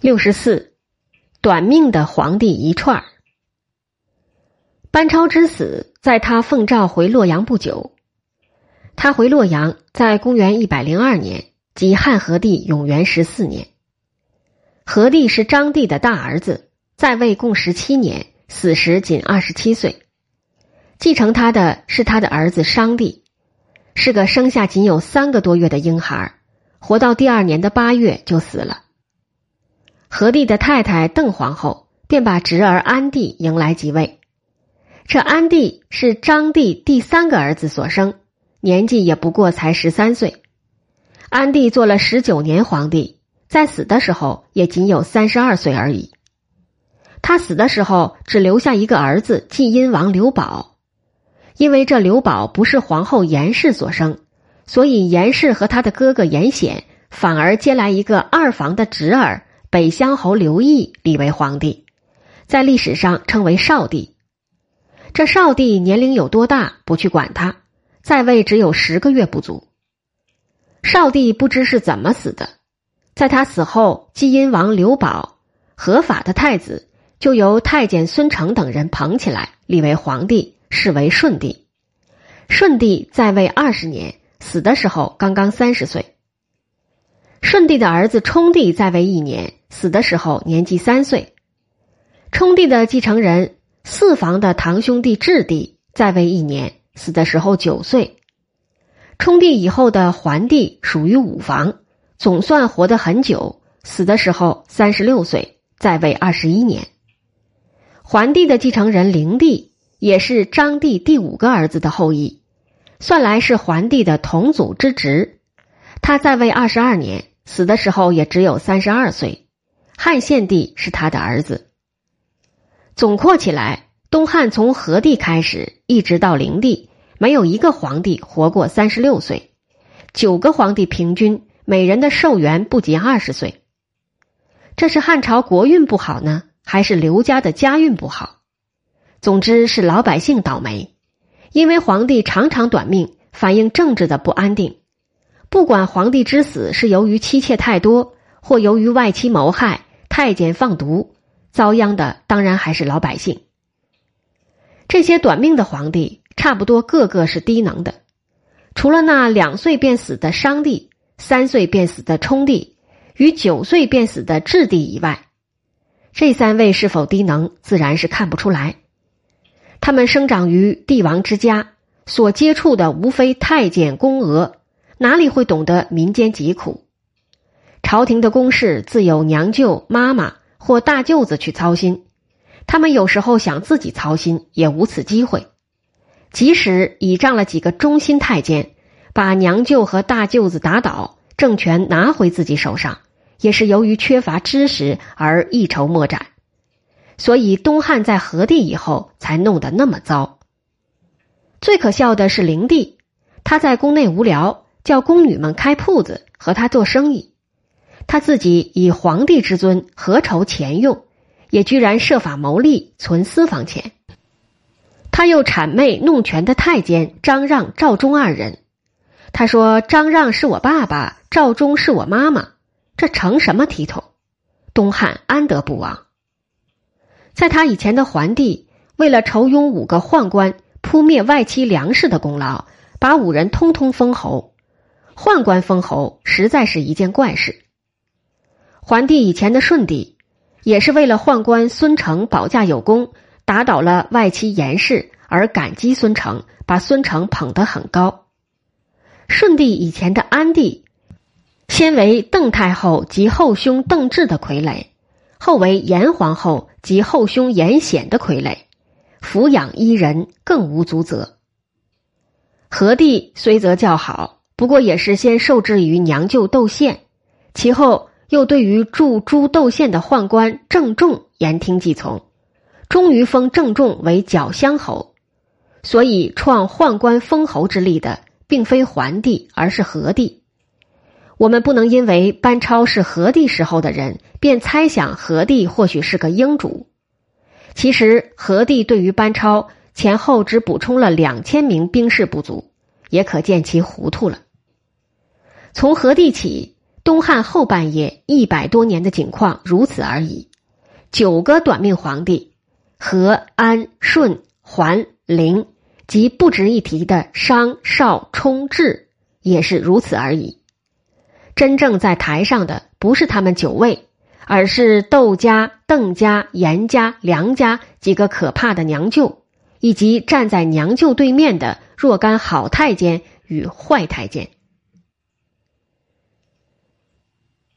六十四，短命的皇帝一串儿。班超之死，在他奉诏回洛阳不久。他回洛阳，在公元一百零二年，即汉和帝永元十四年。和帝是章帝的大儿子，在位共十七年，死时仅二十七岁。继承他的是他的儿子商帝，是个生下仅有三个多月的婴孩，活到第二年的八月就死了。和帝的太太邓皇后便把侄儿安帝迎来即位。这安帝是张帝第三个儿子所生，年纪也不过才十三岁。安帝做了十九年皇帝，在死的时候也仅有三十二岁而已。他死的时候只留下一个儿子晋阴王刘保，因为这刘保不是皇后严氏所生，所以严氏和他的哥哥严显反而接来一个二房的侄儿。北乡侯刘义立为皇帝，在历史上称为少帝。这少帝年龄有多大？不去管他，在位只有十个月不足。少帝不知是怎么死的，在他死后，基因王刘保合法的太子就由太监孙成等人捧起来，立为皇帝，是为顺帝。顺帝在位二十年，死的时候刚刚三十岁。舜帝的儿子冲帝在位一年。死的时候年纪三岁，冲帝的继承人四房的堂兄弟质帝在位一年，死的时候九岁。冲帝以后的桓帝属于五房，总算活得很久，死的时候三十六岁，在位二十一年。桓帝的继承人灵帝也是张帝第五个儿子的后裔，算来是桓帝的同祖之侄，他在位二十二年，死的时候也只有三十二岁。汉献帝是他的儿子。总括起来，东汉从和帝开始，一直到灵帝，没有一个皇帝活过三十六岁，九个皇帝平均每人的寿元不及二十岁。这是汉朝国运不好呢，还是刘家的家运不好？总之是老百姓倒霉，因为皇帝常常短命，反映政治的不安定。不管皇帝之死是由于妻妾太多，或由于外戚谋害。太监放毒，遭殃的当然还是老百姓。这些短命的皇帝，差不多个个是低能的，除了那两岁便死的商帝、三岁便死的冲帝与九岁便死的质帝以外，这三位是否低能，自然是看不出来。他们生长于帝王之家，所接触的无非太监、宫娥，哪里会懂得民间疾苦？朝廷的公事自有娘舅、妈妈或大舅子去操心，他们有时候想自己操心，也无此机会。即使倚仗了几个忠心太监，把娘舅和大舅子打倒，政权拿回自己手上，也是由于缺乏知识而一筹莫展。所以东汉在和帝以后才弄得那么糟。最可笑的是灵帝，他在宫内无聊，叫宫女们开铺子和他做生意。他自己以皇帝之尊，何愁钱用？也居然设法谋利，存私房钱。他又谄媚弄权的太监张让、赵忠二人。他说：“张让是我爸爸，赵忠是我妈妈，这成什么体统？东汉安得不亡？”在他以前的桓帝，为了酬庸五个宦官扑灭外戚梁氏的功劳，把五人通通封侯。宦官封侯实在是一件怪事。桓帝以前的顺帝，也是为了宦官孙承保驾有功，打倒了外戚严氏，而感激孙承，把孙承捧得很高。顺帝以前的安帝，先为邓太后及后兄邓志的傀儡，后为严皇后及后兄严显的傀儡，抚养一人，更无足责。和帝虽则较好，不过也是先受制于娘舅窦宪，其后。又对于驻诸窦县的宦官郑重言听计从，终于封郑重为角乡侯。所以创宦官封侯之力的，并非桓帝，而是何帝。我们不能因为班超是何帝时候的人，便猜想何帝或许是个英主。其实何帝对于班超前后只补充了两千名兵士不足，也可见其糊涂了。从何帝起。东汉后半叶一百多年的景况如此而已。九个短命皇帝，和安、顺、桓、灵及不值一提的商、少、冲、智，也是如此而已。真正在台上的不是他们九位，而是窦家、邓家、严家、梁家几个可怕的娘舅，以及站在娘舅对面的若干好太监与坏太监。